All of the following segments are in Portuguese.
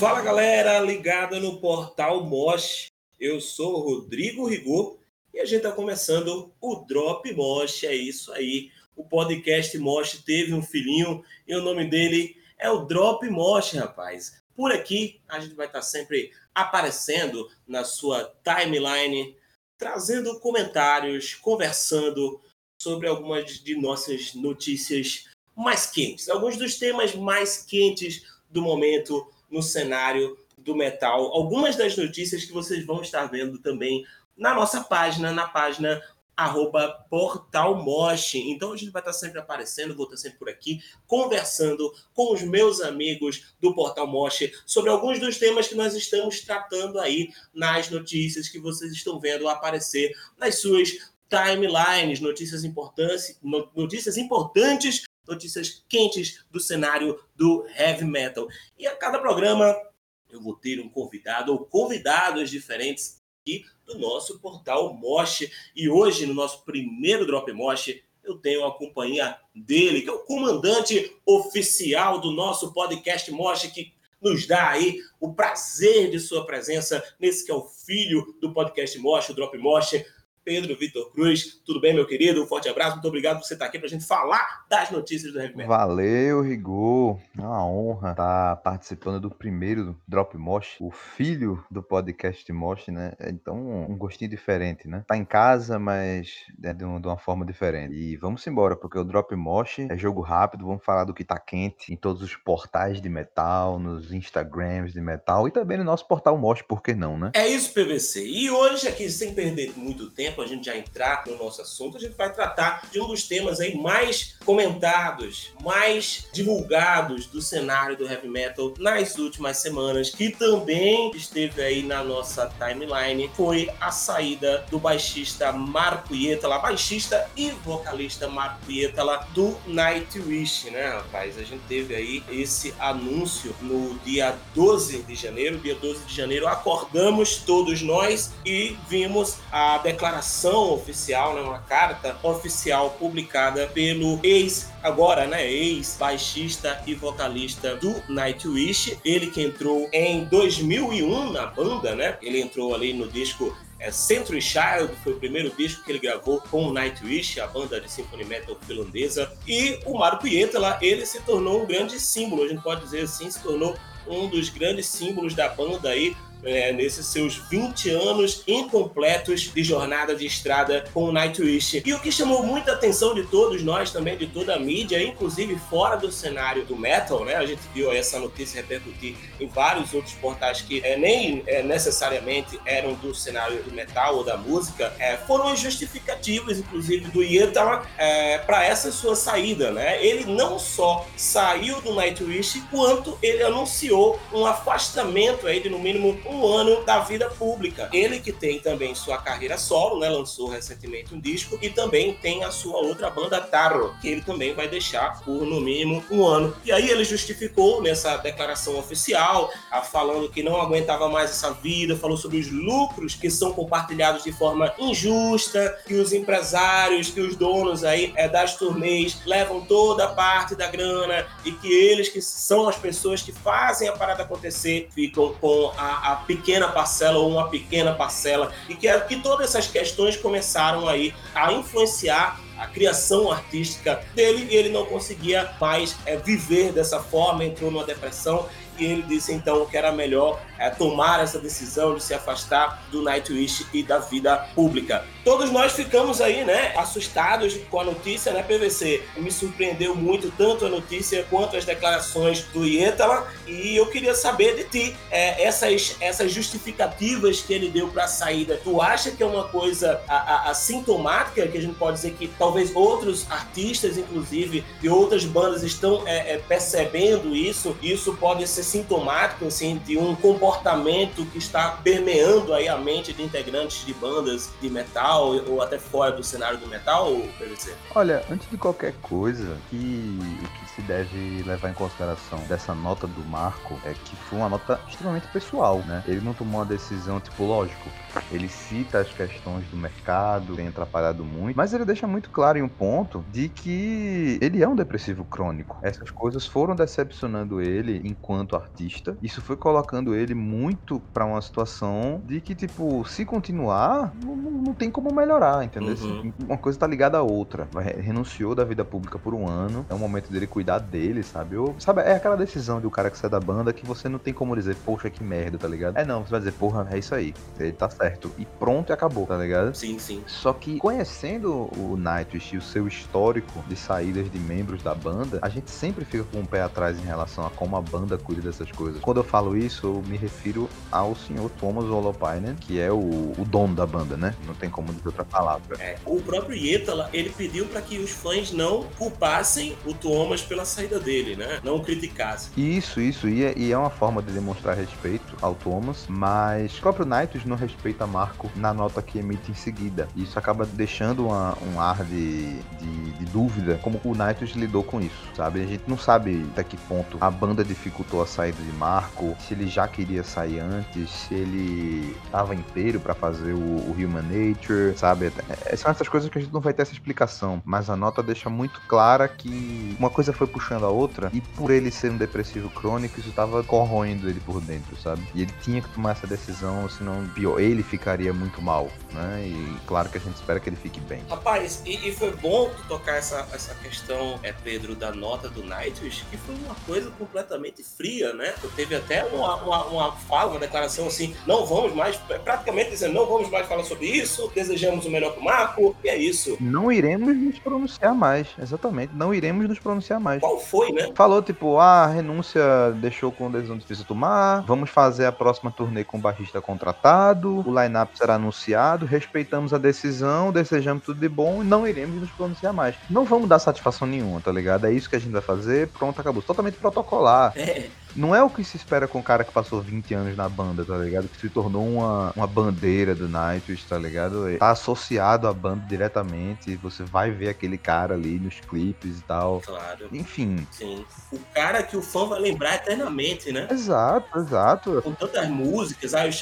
Fala galera, ligada no portal Mosh. Eu sou Rodrigo Rigor e a gente está começando o Drop Mosh. É isso aí. O podcast Mosh teve um filhinho e o nome dele é o Drop Mosh, rapaz. Por aqui a gente vai estar tá sempre aparecendo na sua timeline, trazendo comentários, conversando sobre algumas de nossas notícias mais quentes, alguns dos temas mais quentes do momento no cenário do metal. Algumas das notícias que vocês vão estar vendo também na nossa página, na página arroba Portal. Então a gente vai estar sempre aparecendo, vou estar sempre por aqui, conversando com os meus amigos do Portal Mosh sobre alguns dos temas que nós estamos tratando aí nas notícias que vocês estão vendo aparecer nas suas timelines, notícias importantes, notícias importantes notícias quentes do cenário do heavy metal. E a cada programa eu vou ter um convidado ou convidados diferentes aqui do nosso portal Mosh. E hoje, no nosso primeiro Drop Mosh, eu tenho a companhia dele, que é o comandante oficial do nosso podcast Mosh, que nos dá aí o prazer de sua presença nesse que é o filho do podcast Mosh, o Drop Mosh. Pedro Vitor Cruz. Tudo bem, meu querido? Um forte abraço. Muito obrigado por você estar aqui para a gente falar das notícias do Heavy Metal. Valeu, Rigor. É uma honra estar participando do primeiro Drop Mosh, o filho do podcast Mosh, né? Então, um gostinho diferente, né? Tá em casa, mas é de, uma forma diferente. E vamos embora, porque o Drop Mosh é jogo rápido. Vamos falar do que tá quente em todos os portais de metal, nos Instagrams de metal e também no nosso portal Mosh, por que não, né? É isso, PVC. E hoje, aqui, sem perder muito tempo, a gente já entrar no nosso assunto, a gente vai tratar de um dos temas aí mais comentados, mais divulgados do cenário do heavy metal nas últimas semanas, que também esteve aí na nossa timeline, foi a saída do baixista Marco Ietala, baixista e vocalista Marco Ietala do Nightwish, né, rapaz? A gente teve aí esse anúncio no dia 12 de janeiro, dia 12 de janeiro, acordamos todos nós e vimos a declaração declaração oficial, né, uma carta oficial publicada pelo ex agora, né, ex-baixista e vocalista do Nightwish, ele que entrou em 2001 na banda, né? Ele entrou ali no disco é, Century Child foi o primeiro disco que ele gravou com Nightwish, a banda de symphony metal finlandesa. E o Marco Pietala, ele se tornou um grande símbolo, a gente pode dizer assim, se tornou um dos grandes símbolos da banda aí é, nesses seus 20 anos incompletos de jornada de estrada com o Nightwish. E o que chamou muita atenção de todos nós também, de toda a mídia, inclusive fora do cenário do metal, né? A gente viu essa notícia repercutir em vários outros portais que é, nem é, necessariamente eram do cenário do metal ou da música, é, foram as justificativas, inclusive, do Yetala é, para essa sua saída, né? Ele não só saiu do Nightwish, quanto ele anunciou um afastamento aí de no mínimo um ano da vida pública. Ele que tem também sua carreira solo, né? Lançou recentemente um disco e também tem a sua outra banda Tarot, que ele também vai deixar por no mínimo um ano. E aí ele justificou nessa declaração oficial, falando que não aguentava mais essa vida, falou sobre os lucros que são compartilhados de forma injusta, que os empresários, que os donos aí é, das turnês levam toda a parte da grana e que eles que são as pessoas que fazem a parada acontecer ficam com a, a pequena parcela ou uma pequena parcela e que, que todas essas questões começaram aí a influenciar a criação artística dele e ele não conseguia mais é, viver dessa forma, entrou numa depressão ele disse então que era melhor é, tomar essa decisão de se afastar do Nightwish e da vida pública. Todos nós ficamos aí, né, assustados com a notícia, né, PVC? Me surpreendeu muito tanto a notícia quanto as declarações do Ietala e eu queria saber de ti é, essas, essas justificativas que ele deu para a saída. Tu acha que é uma coisa assintomática que a gente pode dizer que talvez outros artistas, inclusive, de outras bandas estão é, é percebendo isso? Isso pode ser sintomático assim, de um comportamento que está permeando aí a mente de integrantes de bandas de metal ou até fora do cenário do metal, PVC? Olha, antes de qualquer coisa, que, o que se deve levar em consideração dessa nota do Marco é que foi uma nota extremamente pessoal, né? Ele não tomou uma decisão, tipo, lógico, ele cita as questões do mercado, tem atrapalhado muito, mas ele deixa muito claro em um ponto de que ele é um depressivo crônico. Essas coisas foram decepcionando ele enquanto artista. Isso foi colocando ele muito para uma situação de que, tipo, se continuar, não, não tem como melhorar, entendeu? Uhum. Uma coisa tá ligada à outra. Renunciou da vida pública por um ano, é o momento dele cuidar dele, sabe? Ou, sabe, é aquela decisão do cara que sai da banda que você não tem como dizer, poxa, que merda, tá ligado? É não, você vai dizer, porra, é isso aí. Ele tá certo. E pronto e acabou, tá ligado? Sim, sim. Só que conhecendo o Nightwish e o seu histórico de saídas de membros da banda, a gente sempre fica com o um pé atrás em relação a como a banda cuida dessas coisas. Quando eu falo isso, eu me refiro ao senhor Thomas Holopainen, que é o, o dono da banda, né? Não tem como dizer outra palavra. É, o próprio Yetala, ele pediu para que os fãs não culpassem o Thomas pela saída dele, né? Não o criticassem. Isso, isso. E é, e é uma forma de demonstrar respeito ao Thomas, mas o próprio Nightwish não respeita Marco na nota que emite em seguida. Isso acaba deixando uma, um ar de, de, de, dúvida como o Nightwish lidou com isso, sabe? A gente não sabe até que ponto a banda dificultou a saída de Marco, se ele já queria sair antes, se ele estava inteiro para fazer o, o, Human Nature, sabe? É, são essas coisas que a gente não vai ter essa explicação, mas a nota deixa muito clara que uma coisa foi puxando a outra e por ele ser um depressivo crônico, isso estava corroendo ele por dentro, sabe? E ele tinha que tomar essa decisão, senão pior, ele ficaria muito mal, né? E claro que a gente espera que ele fique bem. Rapaz, e, e foi bom tocar essa, essa questão, é, Pedro, da nota do Nightwish, que foi uma coisa completamente fria, né? Teve até uma, uma, uma fala, uma declaração assim, não vamos mais, praticamente dizendo, não vamos mais falar sobre isso, desejamos o melhor pro Marco, e é isso. Não iremos nos pronunciar mais, exatamente, não iremos nos pronunciar mais. Qual foi, né? Falou, tipo, ah, a renúncia deixou com decisão difícil tomar, vamos fazer a próxima turnê com o baixista contratado, o line-up será anunciado, respeitamos a decisão, desejamos tudo de bom e não iremos nos pronunciar mais. Não vamos dar satisfação nenhuma, tá ligado? É isso que a gente vai fazer, pronto, acabou. Totalmente protocolar. É. Não é o que se espera com um cara que passou 20 anos na banda, tá ligado? Que se tornou uma, uma bandeira do Nightwish, tá ligado? Tá associado à banda diretamente, você vai ver aquele cara ali nos clipes e tal. Claro. Enfim. Sim. O cara que o fã vai lembrar eternamente, né? Exato, exato. Com tantas músicas, aí o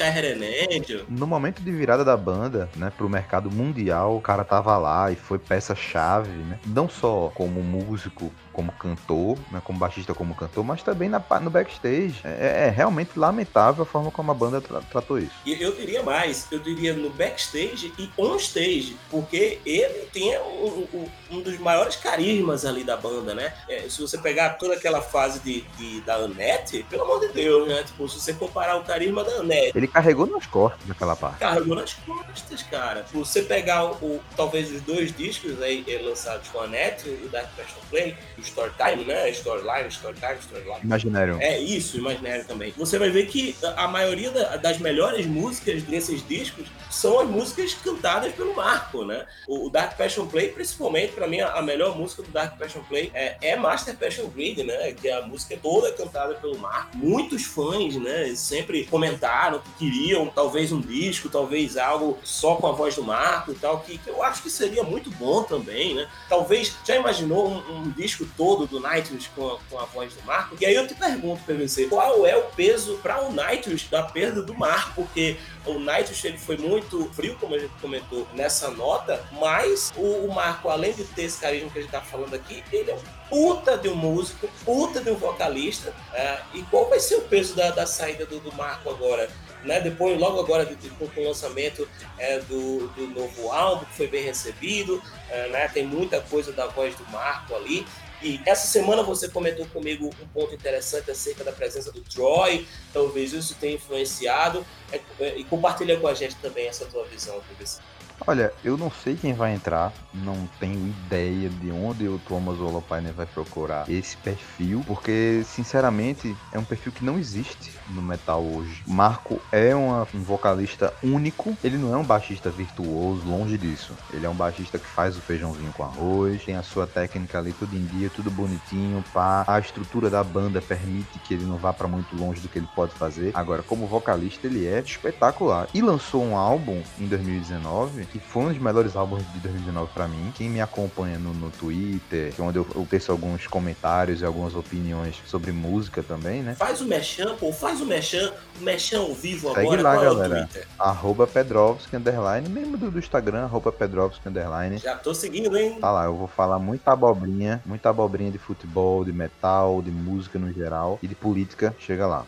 Angel. No momento de virada da banda, né, pro mercado mundial, o cara tava lá e foi peça-chave, né? Não só como músico como cantor, né, como baixista como cantor, mas também na, no backstage. É, é, realmente lamentável a forma como a banda tra tratou isso. E eu diria mais, eu diria no backstage e on stage, porque ele tem um, um, dos maiores carismas ali da banda, né? É, se você pegar toda aquela fase de, de, da Annette, pelo amor de Deus, né? Tipo, se você comparar o carisma da Annette. Ele carregou nas costas naquela parte. Carregou nas costas, cara. Se você pegar o, o talvez os dois discos aí lançados com a Annette, o Dark Passion Play, o Storytime, né? Storyline, Storytime, Storyline. Imaginário. É isso, Imaginário também. Você vai ver que a maioria das melhores músicas desses discos são as músicas cantadas pelo Marco, né? O Dark Passion Play, principalmente, para mim, a melhor música do Dark Passion Play é, é Master Passion Grid, né? Que é a música toda cantada pelo Marco. Muitos fãs, né? Sempre comentaram que queriam talvez um disco, talvez algo só com a voz do Marco e tal, que, que eu acho que seria muito bom também, né? Talvez, já imaginou um, um disco todo do Nightwish com a, com a voz do Marco? E aí eu te pergunto, PVC, qual é o peso para o Nightwish da perda do Marco? Porque o Nightwish ele foi muito frio, como a gente comentou nessa nota, mas o, o Marco, além de ter esse carisma que a gente tá falando aqui, ele é um puta de um músico, puta de um vocalista. É, e qual vai ser o peso da, da saída do, do Marco agora? Né, depois, logo agora, de, de, com o lançamento é, do, do novo álbum, que foi bem recebido, é, né, tem muita coisa da voz do Marco ali. E essa semana você comentou comigo um ponto interessante acerca da presença do Troy, talvez isso tenha influenciado, é, é, e compartilha com a gente também essa tua visão, PVC. Olha, eu não sei quem vai entrar, não tenho ideia de onde o Thomas Holopainen vai procurar esse perfil, porque, sinceramente, é um perfil que não existe no metal hoje. Marco é uma, um vocalista único, ele não é um baixista virtuoso, longe disso. Ele é um baixista que faz o feijãozinho com arroz, tem a sua técnica ali tudo em dia, tudo bonitinho, pá. A estrutura da banda permite que ele não vá para muito longe do que ele pode fazer. Agora, como vocalista, ele é espetacular. E lançou um álbum em 2019 que foi um dos melhores álbuns de 2019 para mim. Quem me acompanha no, no Twitter, é onde eu, eu teço alguns comentários e algumas opiniões sobre música também, né? Faz o mechan, pô, faz o mechan, o mechan ao vivo Segue agora. lá, Qual galera. é? Arroba Pedrovski, underline, mesmo do, do Instagram, arroba Pedrovski, underline. Já tô seguindo, hein? Tá lá, eu vou falar muita abobrinha, muita abobrinha de futebol, de metal, de música no geral e de política. Chega lá.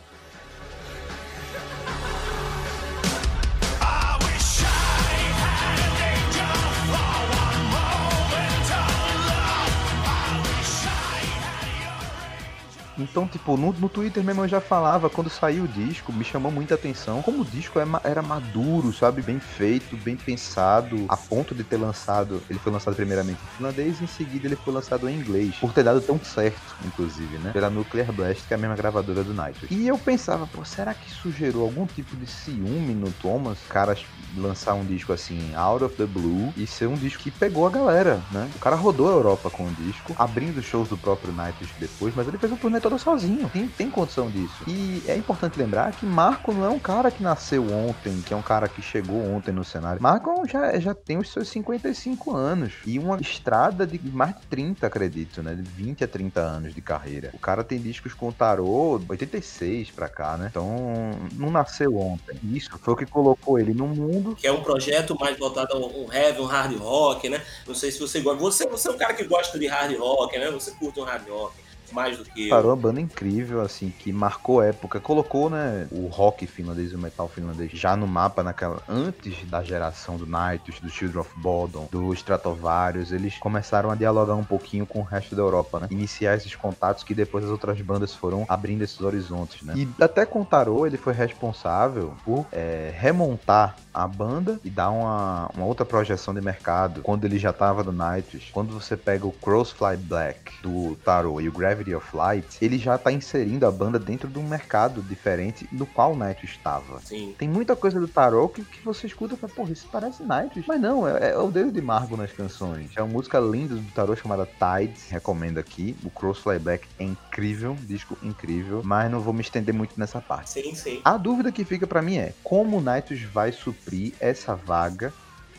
Então, tipo, no, no Twitter mesmo eu já falava, quando saiu o disco, me chamou muita atenção. Como o disco é era maduro, sabe? Bem feito, bem pensado, a ponto de ter lançado. Ele foi lançado primeiramente em finlandês e em seguida ele foi lançado em inglês. Por ter dado tão certo, inclusive, né? Pela Nuclear Blast, que é a mesma gravadora do Nightwish. E eu pensava, pô, será que isso gerou algum tipo de ciúme no Thomas? Caras lançar um disco assim, out of the blue, e ser um disco que pegou a galera, né? O cara rodou a Europa com o disco, abrindo shows do próprio Nightwish depois, mas ele fez o turnê sozinho. Tem, tem condição disso. E é importante lembrar que Marco não é um cara que nasceu ontem, que é um cara que chegou ontem no cenário. Marco já, já tem os seus 55 anos e uma estrada de mais de 30, acredito, né? De 20 a 30 anos de carreira. O cara tem discos com o Tarô 86 pra cá, né? Então, não nasceu ontem. Isso foi o que colocou ele no mundo. Que é um projeto mais voltado a um heavy, um hard rock, né? Não sei se você gosta. Você, você é um cara que gosta de hard rock, né? Você curte um hard rock mais do que eu. Parou uma banda incrível, assim, que marcou época, colocou, né, o rock finlandês e o metal finlandês já no mapa naquela antes da geração do Nightwish, do Children of Bodom, do Stratovarius, eles começaram a dialogar um pouquinho com o resto da Europa, né? Iniciar esses contatos que depois as outras bandas foram abrindo esses horizontes, né? E até com o Tarô, ele foi responsável por é, remontar a banda e dar uma, uma outra projeção de mercado quando ele já tava no Nightwish. Quando você pega o Crossfly Black do Tarot e o Gravity of Light, ele já tá inserindo a banda dentro de um mercado diferente do qual o Nightwish estava. Sim. Tem muita coisa do Tarot que, que você escuta e fala, porra, isso parece Nightwish. Mas não, é, é o dedo de Margo nas canções. É uma música linda do Tarot chamada Tides, recomendo aqui. O Crossfly Black é incrível, disco incrível, mas não vou me estender muito nessa parte. Sim, sim. A dúvida que fica pra mim é como o Nightwish vai suprir essa vaga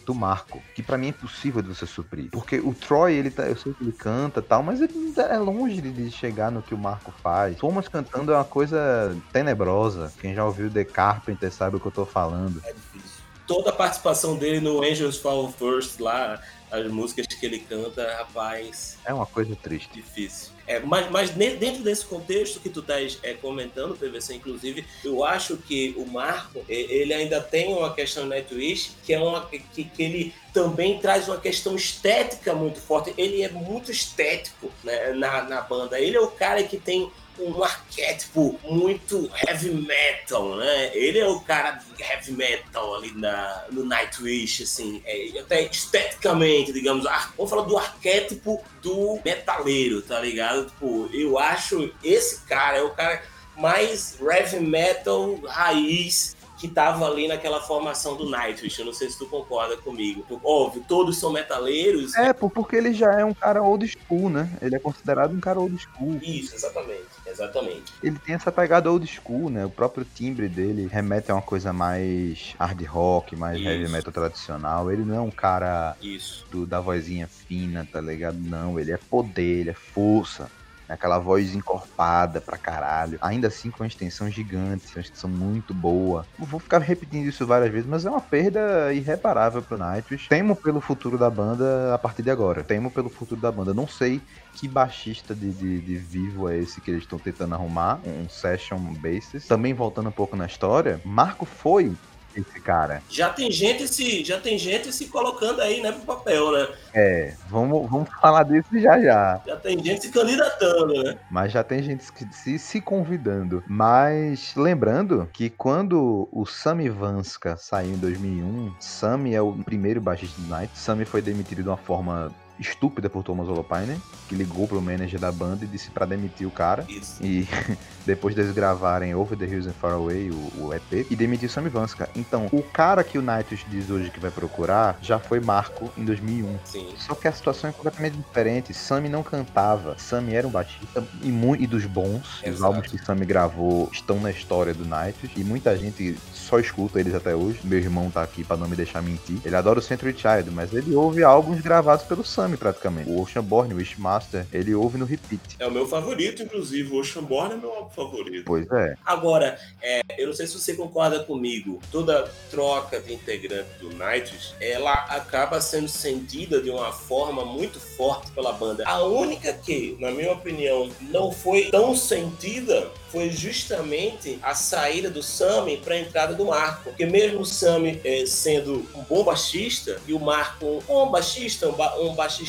do Marco, que pra mim é impossível de você suprir. Porque o Troy, ele tá, eu sei que ele canta tal, mas ele ainda é longe de chegar no que o Marco faz. Thomas cantando é uma coisa tenebrosa. Quem já ouviu The Carpenter sabe o que eu tô falando. É difícil. Toda a participação dele no Angels Fall First lá, as músicas que ele canta, rapaz, É uma coisa triste. difícil. É, mas, mas dentro desse contexto que tu estás é, comentando, PVC, inclusive, eu acho que o Marco, ele ainda tem uma questão Nightwish, que é uma que, que ele também traz uma questão estética muito forte. Ele é muito estético né, na, na banda. Ele é o cara que tem um arquétipo muito heavy metal, né? Ele é o cara de heavy metal ali na, no Nightwish, assim, é, até esteticamente, digamos. ar- Vamos falar do arquétipo do metaleiro, tá ligado? Tipo, eu acho esse cara é o cara mais heavy metal raiz que tava ali naquela formação do Nightwish. Eu não sei se tu concorda comigo. Óbvio, todos são metaleiros. É, porque ele já é um cara old school, né? Ele é considerado um cara old school. Isso, exatamente. Exatamente. Ele tem essa pegada old school, né? O próprio timbre dele remete a uma coisa mais hard rock, mais Isso. heavy metal tradicional. Ele não é um cara Isso. do, da vozinha fina, tá ligado? Não, ele é poder, ele é força. Aquela voz encorpada pra caralho. Ainda assim com uma extensão gigante, uma extensão muito boa. Eu vou ficar repetindo isso várias vezes, mas é uma perda irreparável pro Nightwish. Temo pelo futuro da banda a partir de agora. Temo pelo futuro da banda. Não sei que baixista de, de, de vivo é esse que eles estão tentando arrumar. Um session bassist. Também voltando um pouco na história, Marco foi esse cara. Já tem gente se, já tem gente se colocando aí, né, pro papel, né? É, vamos, vamos falar disso já já. Já tem gente se candidatando, né? Mas já tem gente que se, se convidando. Mas lembrando que quando o Sami Vanska saiu em 2001, Sami é o primeiro baixista do Night. Sami foi demitido de uma forma estúpida por Thomas Holopainen, que ligou pro manager da banda e disse para demitir o cara. Isso. E depois deles gravarem Over the Hills and Far Away, o, o EP, e demitiu Sammy Vanska. Então, o cara que o Nightwish diz hoje que vai procurar já foi Marco em 2001. Sim. Só que a situação é completamente diferente. Sammy não cantava. Sammy era um baixista e, muito, e dos bons. Os Exato. álbuns que Sammy gravou estão na história do Nightwish. E muita gente só escuta eles até hoje. Meu irmão tá aqui pra não me deixar mentir. Ele adora o Century Child, mas ele ouve álbuns gravados pelo Sammy praticamente. O Oceanborn, o Wishmaster, ele ouve no repeat. É o meu favorito, inclusive. O Oceanborn é meu álbum favorito. Pois é. Agora, é, eu não sei se você concorda comigo, toda troca de integrante do Nightwish, ela acaba sendo sentida de uma forma muito forte pela banda. A única que, na minha opinião, não foi tão sentida foi justamente a saída do Sammy para a entrada do Marco. Porque mesmo o Sammy é, sendo um bom baixista, e o Marco um bom baixista, um, ba um baixista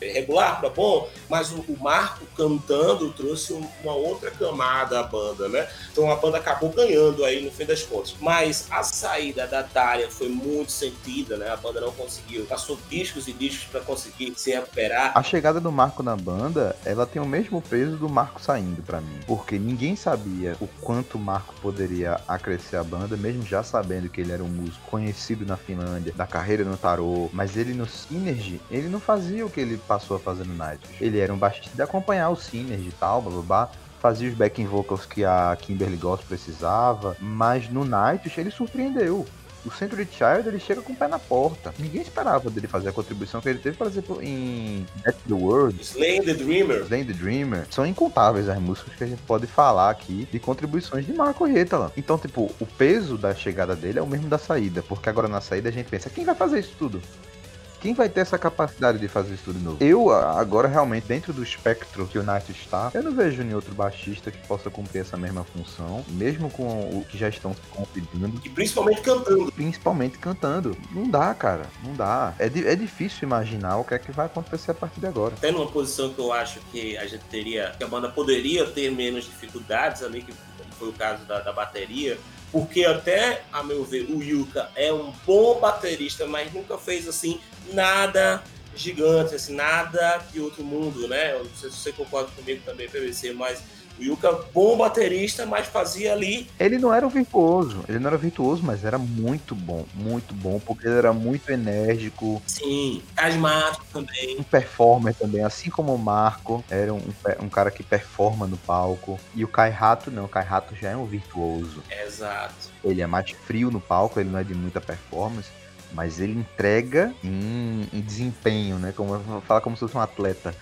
regular para bom, mas o, Marco cantando trouxe um, uma outra camada à banda, né? Então a banda acabou ganhando aí no fim das contas. Mas a saída da Daria foi muito sentida, né? A banda não conseguiu, passou discos e discos para conseguir se recuperar. A chegada do Marco na banda, ela tem o mesmo peso do Marco saindo para mim, porque ninguém sabia o quanto o Marco poderia acrescer a banda, mesmo já sabendo que ele era um músico conhecido na Finlândia, da carreira no tarô, mas ele no Synergy, ele não fazia o que ele passou a fazer no Night. Ele era um baixista de acompanhar o Synergy e tal, blá blá blá fazia os backing vocals que a Kimberly Goss precisava, mas no Night ele surpreendeu o Century Child ele chega com o pé na porta. Ninguém esperava dele fazer a contribuição que ele teve, por exemplo, em Death the World. Slaying the Dreamer. Slaying the Dreamer. São incontáveis as músicas que a gente pode falar aqui de contribuições de Marco Retalan. Então, tipo, o peso da chegada dele é o mesmo da saída, porque agora na saída a gente pensa, quem vai fazer isso tudo? Quem vai ter essa capacidade de fazer isso tudo de novo? Eu, agora, realmente, dentro do espectro que o Nath está, eu não vejo nenhum outro baixista que possa cumprir essa mesma função, mesmo com o que já estão se convidando. E principalmente cantando. Principalmente cantando. Não dá, cara. Não dá. É, é difícil imaginar o que é que vai acontecer a partir de agora. Até numa posição que eu acho que a gente teria, que a banda poderia ter menos dificuldades ali, que foi o caso da, da bateria, porque até, a meu ver, o Yuka é um bom baterista, mas nunca fez assim nada gigante, assim, nada de outro mundo, né? Eu não sei se você concorda comigo também, PVC, mas o Yuka, bom baterista, mas fazia ali. Ele não era um virtuoso, ele não era virtuoso, mas era muito bom, muito bom, porque ele era muito enérgico. Sim, carismático também. Um performer também, assim como o Marco, era um, um cara que performa no palco. E o Kai Rato, não, o Kai Rato já é um virtuoso. Exato. Ele é mais frio no palco, ele não é de muita performance mas ele entrega em, em desempenho, né? Como fala como se fosse um atleta.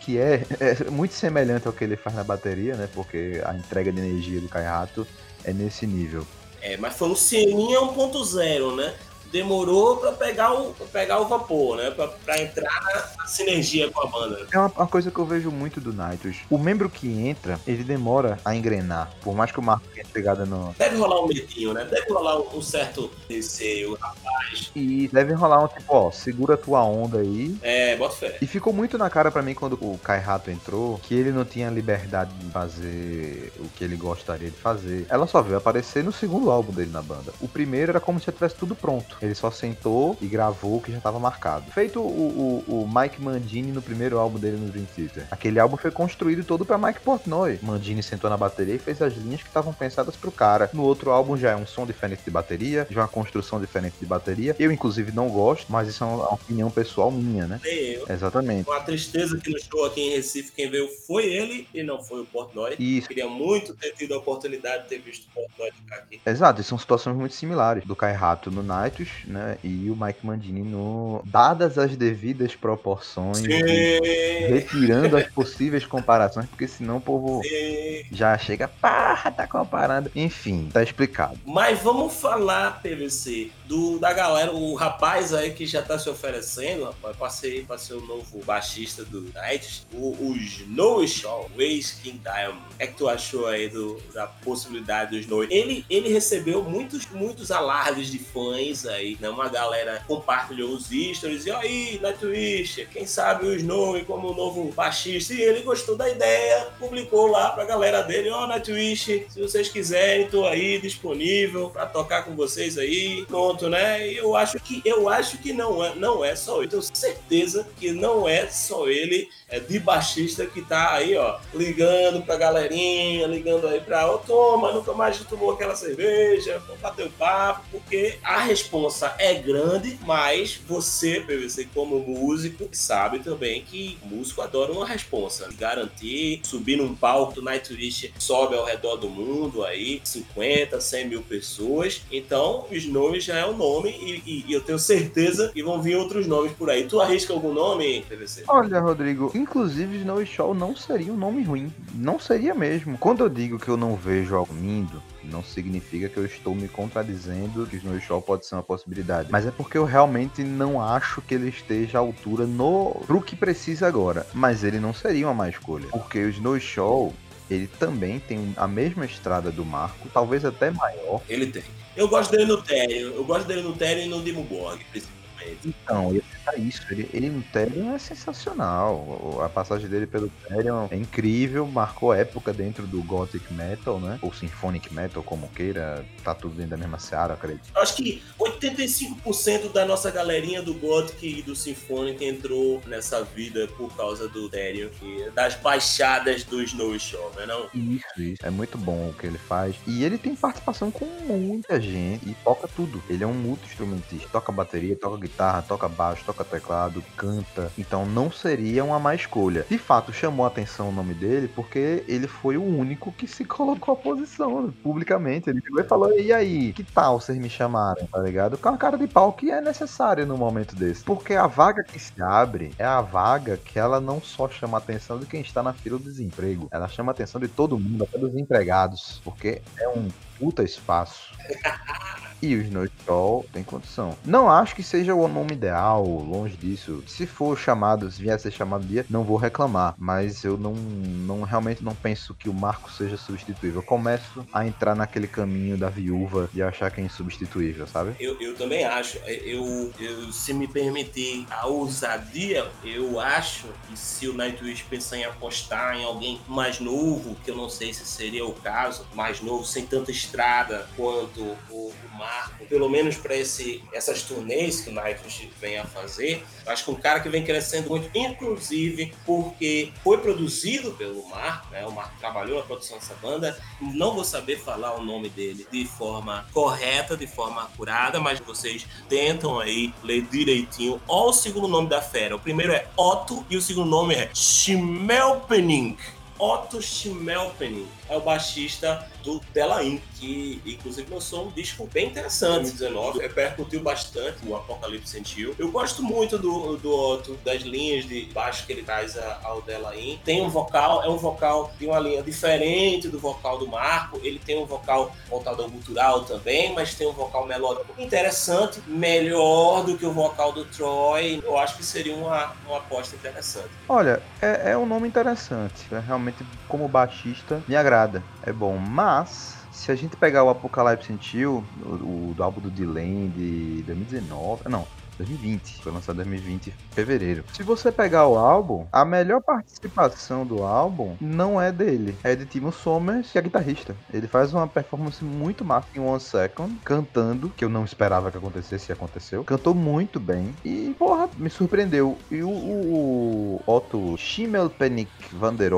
Que é, é, muito semelhante ao que ele faz na bateria, né? Porque a entrega de energia do Kai Rato é nesse nível. É, mas foi um Ceninha 1.0, né? Demorou para pegar o pra pegar o vapor, né? Para entrar na sinergia com a banda. É uma, uma, coisa que eu vejo muito do Nightwish. O membro que entra, ele demora a engrenar. Por mais que o Marco tenha chegado no. Deve rolar um medinho, né? Deve rolar um, certo receio, rapaz. E deve rolar um tipo, ó, segura tua onda aí. É, bota fé. E ficou muito na cara para mim quando o Kai Rato entrou que ele não tinha liberdade de fazer o que ele gostaria de fazer. Ela só veio aparecer no segundo álbum dele na banda. O primeiro era como se tivesse tudo pronto. Ele só sentou e gravou o que já estava marcado. Feito o, o, o, Mike Mandini no primeiro álbum dele no Dream Theater. Aquele álbum foi construído todo para Mike Portnoy. Mandini sentou na bateria e fez as linhas que estavam pensadas pro cara. No outro álbum já é um som diferente de bateria, já é uma construção diferente de bateria. Eu, inclusive, não gosto, mas isso é uma opinião pessoal minha, né? Eu. Exatamente. Com a tristeza que no show aqui em Recife, quem veio foi ele e não foi o Portnoy. Isso. Queria muito ter tido a oportunidade de ter visto o Portnoy tocar aqui. Exato, e são situações muito similares. Do Kai Rato no Nightwish, né? E o Mike Mandini no. Dadas as devidas proporções, retirando as possíveis comparações, porque senão o povo Sim. já chega, pá, tá comparando. Enfim, tá explicado. Mas vamos falar, PVC, do, da galera, o rapaz aí que já tá se oferecendo, rapaz, passei, passei o novo baixista do Night, o, o Snow Shaw, o ex-King Diamond. O que é que tu achou aí do, da possibilidade do Snow? Ele, ele recebeu muitos, muitos alardes de fãs aí aí, né? Uma galera compartilhou os stories e aí, Nightwish, quem sabe o Snow como novo baixista. E ele gostou da ideia, publicou lá pra galera dele, ó, oh, Nightwish, se vocês quiserem, tô aí disponível pra tocar com vocês aí. Pronto, né? E eu acho que eu acho que não é, não é só ele. Tenho certeza que não é só ele é, de baixista que tá aí, ó, ligando pra galerinha, ligando aí pra, ô, oh, toma, nunca mais tomou aquela cerveja, vamos bater um papo, porque a responsa é grande, mas você, PVC, como músico, sabe também que músico adora uma responsa. Garantir, subir num palco do Nightwish sobe ao redor do mundo aí, 50, 100 mil pessoas, então os nomes já é o um nome e, e, e eu tenho certeza que vão vir outros nomes por aí. Tu arrisca algum nome, PVC? Olha, Rodrigo, Inclusive, Snow Show não seria um nome ruim. Não seria mesmo. Quando eu digo que eu não vejo algo lindo, não significa que eu estou me contradizendo que o Snow Show pode ser uma possibilidade. Mas é porque eu realmente não acho que ele esteja à altura no pro que precisa agora. Mas ele não seria uma má escolha. Porque o Snow Show, ele também tem a mesma estrada do Marco, talvez até maior. Ele tem. Eu gosto dele no Tério. Eu gosto dele no Tério e no Dimo Borg, principalmente. Então, eu isso. Ele, ele no Therion é sensacional. A passagem dele pelo Therion é incrível, marcou época dentro do Gothic Metal, né? Ou Symphonic Metal, como queira. Tá tudo dentro da mesma seara, acredito. Acho que 85% da nossa galerinha do Gothic e do Symphonic entrou nessa vida por causa do Therion, das baixadas do Snow Show, né não? Isso, isso. É muito bom o que ele faz. E ele tem participação com muita gente e toca tudo. Ele é um multi-instrumentista. Toca bateria, toca guitarra, toca baixo, toca teclado, canta. Então não seria uma má escolha. De fato, chamou a atenção o nome dele porque ele foi o único que se colocou à posição publicamente. Ele falou: e aí, que tal vocês me chamaram? Tá ligado? Com a cara de pau que é necessário no momento desse. Porque a vaga que se abre é a vaga que ela não só chama a atenção de quem está na fila do desemprego, ela chama a atenção de todo mundo, até dos empregados. Porque é um puta espaço. E o Snowshow tem condição. Não acho que seja o nome ideal, longe disso. Se for chamado, se vier a ser chamado dia, não vou reclamar. Mas eu não, não realmente não penso que o Marco seja substituível. Eu começo a entrar naquele caminho da viúva de achar que é insubstituível, sabe? Eu, eu também acho. Eu, eu, se me permitir a ousadia, eu acho que se o Nightwish pensar em apostar em alguém mais novo, que eu não sei se seria o caso, mais novo, sem tanta estrada quanto o, o Marco pelo menos para essas turnês que o Nightwish vem a fazer. Acho que um cara que vem crescendo muito, inclusive porque foi produzido pelo Marco, né? O Marco trabalhou na produção dessa banda. Não vou saber falar o nome dele de forma correta, de forma acurada, mas vocês tentam aí ler direitinho. Olha o segundo nome da fera. O primeiro é Otto e o segundo nome é Schmelpening. Otto Schmelpening é o baixista do Delain, que inclusive lançou um disco bem interessante, 2019, repercutiu bastante, o Apocalipse sentiu. Eu gosto muito do, do Otto, das linhas de baixo que ele traz ao Delain. Tem um vocal, é um vocal de uma linha diferente do vocal do Marco, ele tem um vocal voltado ao cultural também, mas tem um vocal melódico interessante, melhor do que o vocal do Troy. Eu acho que seria uma, uma aposta interessante. Olha, é, é um nome interessante, é realmente como baixista me agrada é bom. Mas, se a gente pegar o Apocalipse Sentiu, o, o do álbum do Dylan de 2019, não, 2020. Foi lançado em 2020, fevereiro. Se você pegar o álbum, a melhor participação do álbum não é dele, é de Timo Somers, que é guitarrista. Ele faz uma performance muito massa em One Second, cantando, que eu não esperava que acontecesse e aconteceu. Cantou muito bem e, porra, me surpreendeu. E o, o, o Otto Schimmelpenning van der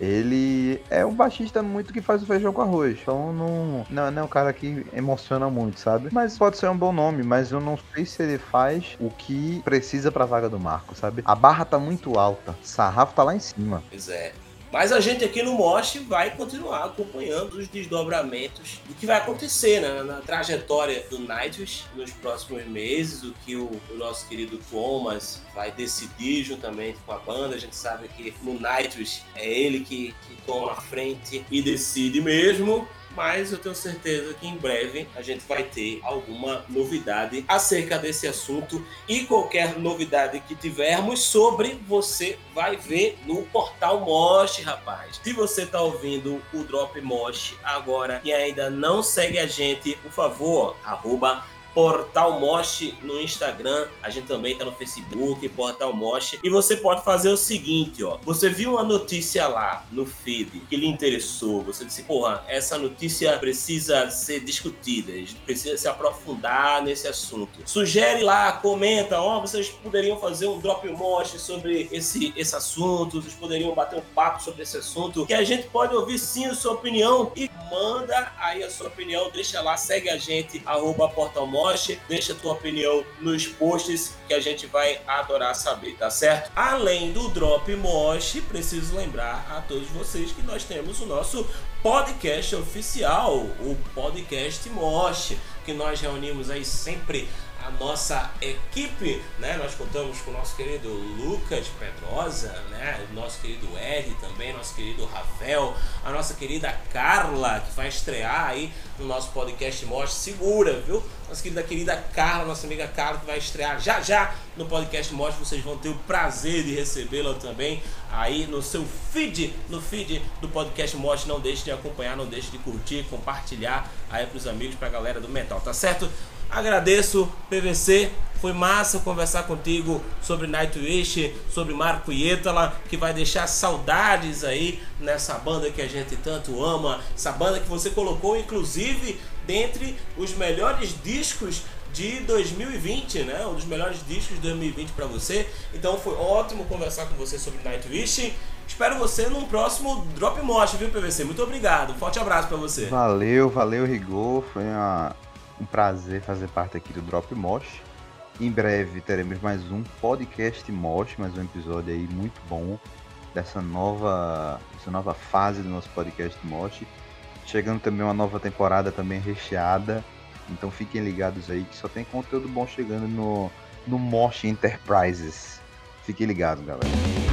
ele é um baixista muito que faz o feijão com arroz. Então não, não, não é um cara que emociona muito, sabe? Mas pode ser um bom nome, mas eu não sei se ele faz o que precisa pra vaga do Marco, sabe? A barra tá muito alta, sarrafo tá lá em cima. Pois é. Mas a gente aqui no Mosh vai continuar acompanhando os desdobramentos do que vai acontecer né, na trajetória do Nightwish nos próximos meses, o que o, o, nosso querido Thomas vai decidir juntamente com a banda. A gente sabe que no Nightwish é ele que, que toma a frente e decide mesmo mas eu tenho certeza que em breve a gente vai ter alguma novidade acerca desse assunto e qualquer novidade que tivermos sobre você vai ver no portal Mosh, rapaz. Se você tá ouvindo o Drop Mosh agora e ainda não segue a gente, por favor, arroba Portal Mosh no Instagram, a gente também tá no Facebook, Portal Mosh. E você pode fazer o seguinte, ó. Você viu uma notícia lá no feed que lhe interessou, você disse, porra, essa notícia precisa ser discutida, a gente precisa se aprofundar nesse assunto. Sugere lá, comenta, ó, vocês poderiam fazer um drop mosh sobre esse, esse assunto, vocês poderiam bater um papo sobre esse assunto, que a gente pode ouvir sim a sua opinião e manda aí a sua opinião, deixa lá, segue a gente, arroba Portal Mosh, deixa tua opinião nos posts que a gente vai adorar saber, tá certo? Além do Drop Mosh, preciso lembrar a todos vocês que nós temos o nosso podcast oficial, o Podcast Mosh, que nós reunimos aí sempre a nossa equipe, né? Nós contamos com o nosso querido Lucas Pedrosa, né? O nosso querido Ed também, nosso querido Rafael, a nossa querida Carla, que vai estrear aí no nosso podcast Mosh. Segura, viu? Nossa querida querida Carla, nossa amiga Carla, que vai estrear já já no podcast Mosh. Vocês vão ter o prazer de recebê-la também aí no seu feed, no feed do podcast Mosh. Não deixe de acompanhar, não deixe de curtir, compartilhar aí pros amigos, pra galera do metal, tá certo? Agradeço, PVC. Foi massa conversar contigo sobre Nightwish, sobre Marco Ietala, que vai deixar saudades aí nessa banda que a gente tanto ama. Essa banda que você colocou, inclusive, dentre os melhores discos de 2020, né? Um dos melhores discos de 2020 para você. Então foi ótimo conversar com você sobre Nightwish. Espero você num próximo Drop Mosh, viu, PVC? Muito obrigado. Forte abraço para você. Valeu, valeu, Rigor. Foi uma um prazer fazer parte aqui do Drop Mosh. Em breve teremos mais um podcast Mosh, mais um episódio aí muito bom dessa nova, dessa nova fase do nosso podcast Mosh. Chegando também uma nova temporada também recheada. Então fiquem ligados aí que só tem conteúdo bom chegando no, no Mosh Enterprises. Fiquem ligados, galera.